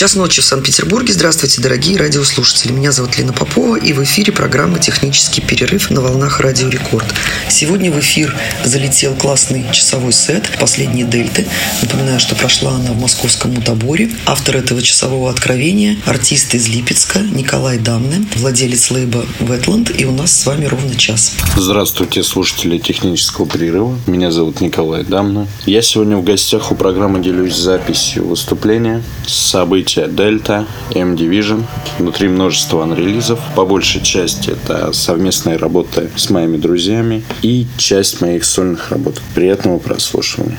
Час ночи в Санкт-Петербурге. Здравствуйте, дорогие радиослушатели. Меня зовут Лена Попова, и в эфире программа «Технический перерыв» на волнах Радио Рекорд. Сегодня в эфир залетел классный часовой сет «Последние дельты». Напоминаю, что прошла она в московском Мутаборе. Автор этого часового откровения – артист из Липецка Николай Дамны, владелец лейба «Ветланд». И у нас с вами ровно час. Здравствуйте, слушатели технического перерыва. Меня зовут Николай Дамна. Я сегодня в гостях у программы делюсь записью выступления событий события Delta, M-Division. Внутри множество анрелизов. По большей части это совместная работа с моими друзьями и часть моих сольных работ. Приятного прослушивания.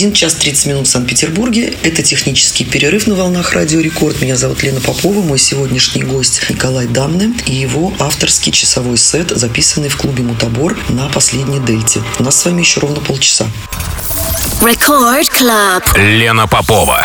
Один час 30 минут в Санкт-Петербурге. Это технический перерыв на волнах Радио Рекорд. Меня зовут Лена Попова. Мой сегодняшний гость Николай Дамны и его авторский часовой сет, записанный в клубе Мутабор на последней дельте. У нас с вами еще ровно полчаса. Record Club. Лена Попова.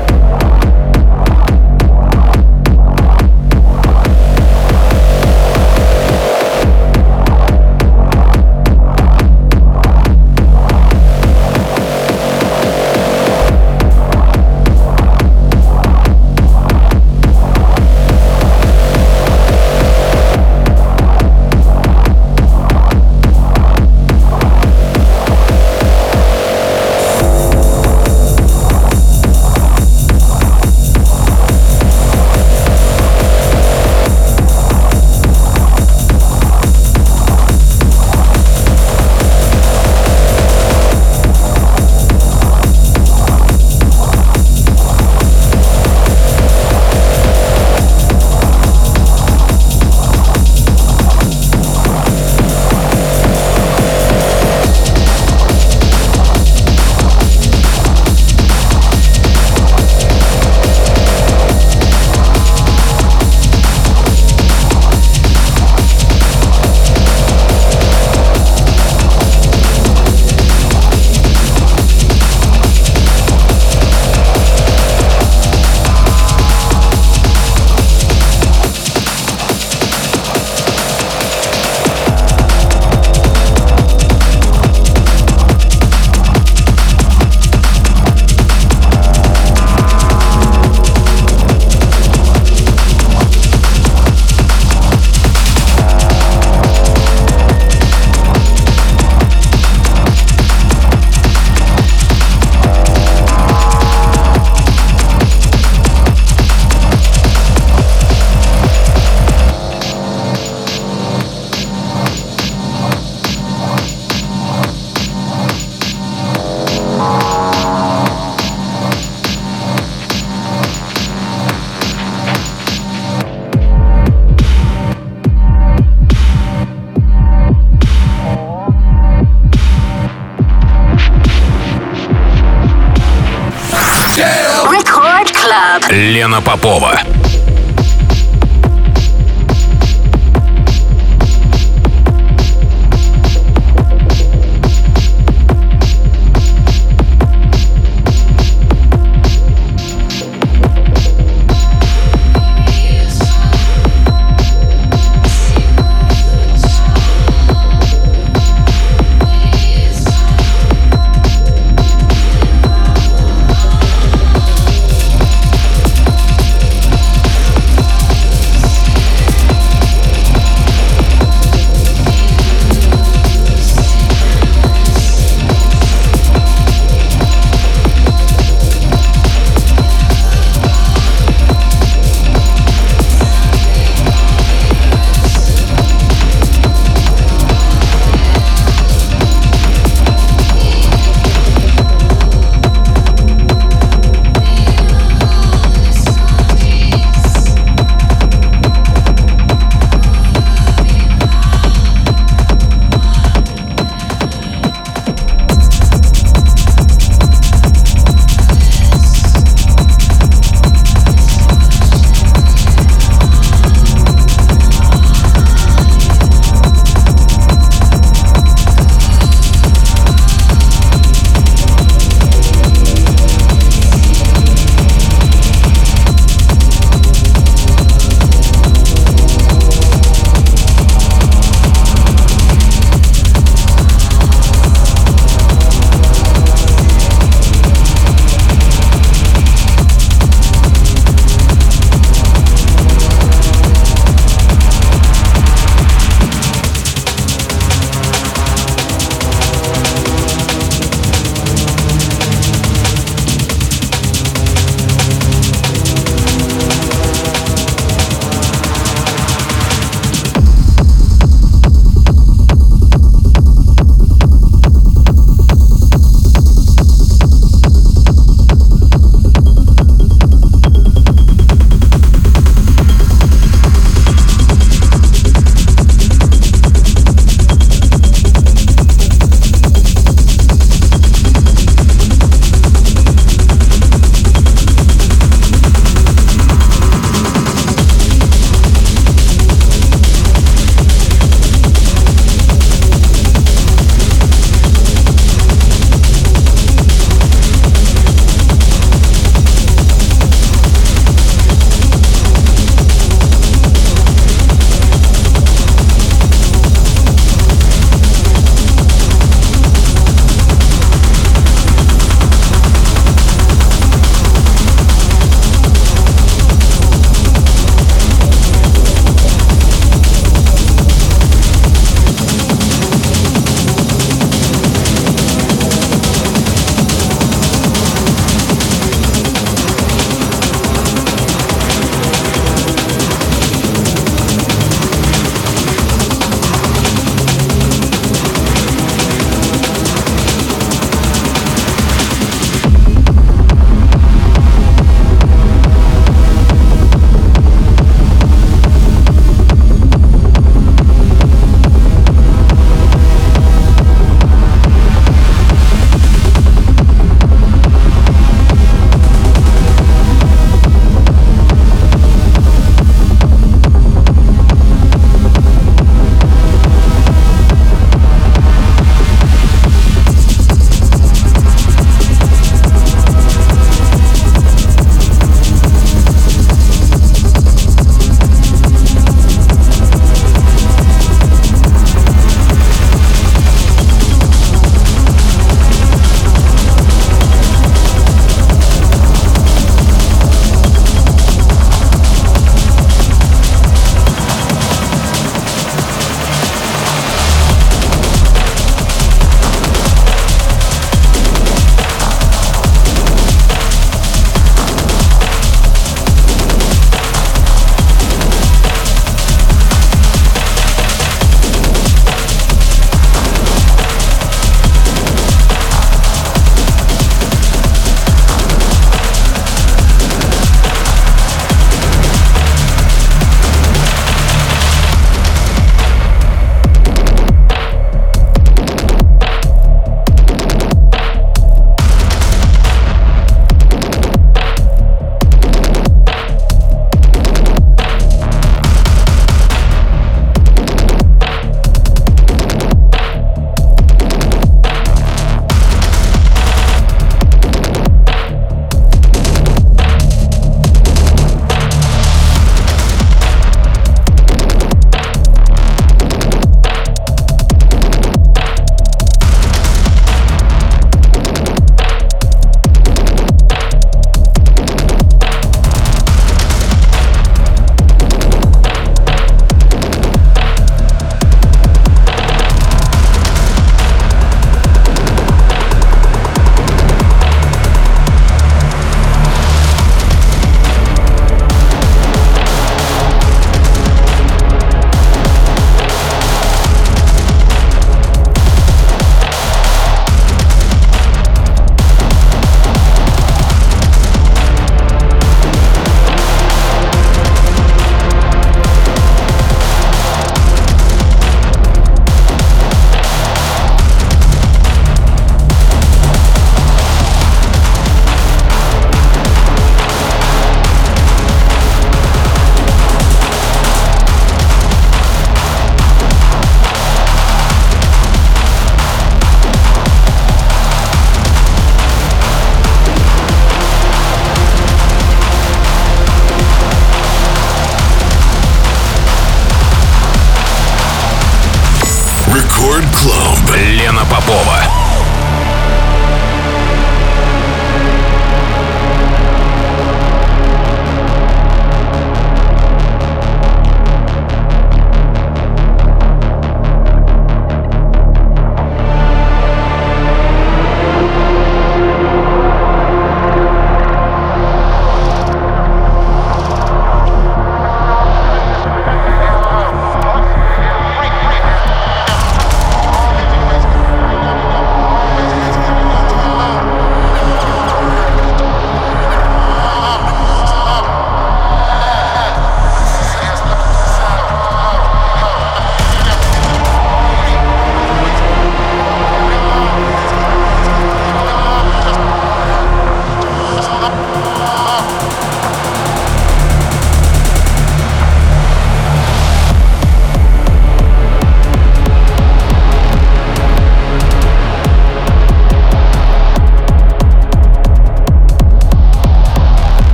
Лена Попова.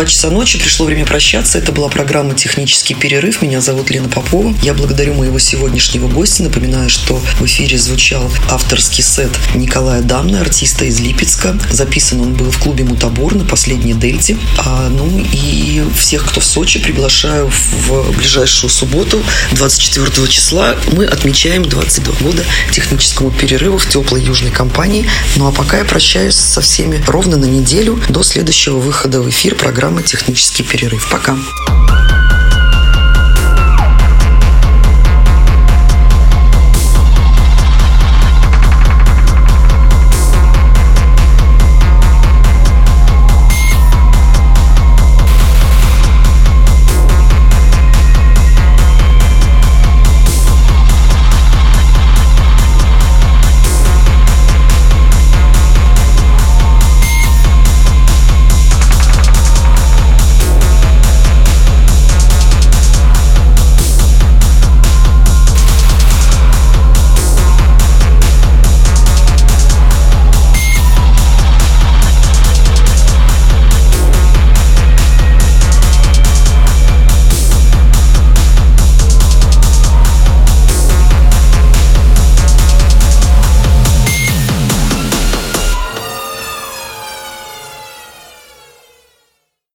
Два часа ночи, пришло время прощаться. Это была программа «Технический перерыв». Меня зовут Лена Попова. Я благодарю моего сегодняшнего гостя. Напоминаю, что в эфире звучал авторский сет Николая Дамна, артиста из Липецка. Записан он был в клубе «Мутабор» на последней дельте. А, ну и всех, кто в Сочи, приглашаю в ближайшую субботу, 24 числа. Мы отмечаем 22 года техническому перерыву в теплой южной компании. Ну а пока я прощаюсь со всеми ровно на неделю до следующего выхода в эфир программы «Технический перерыв». Пока.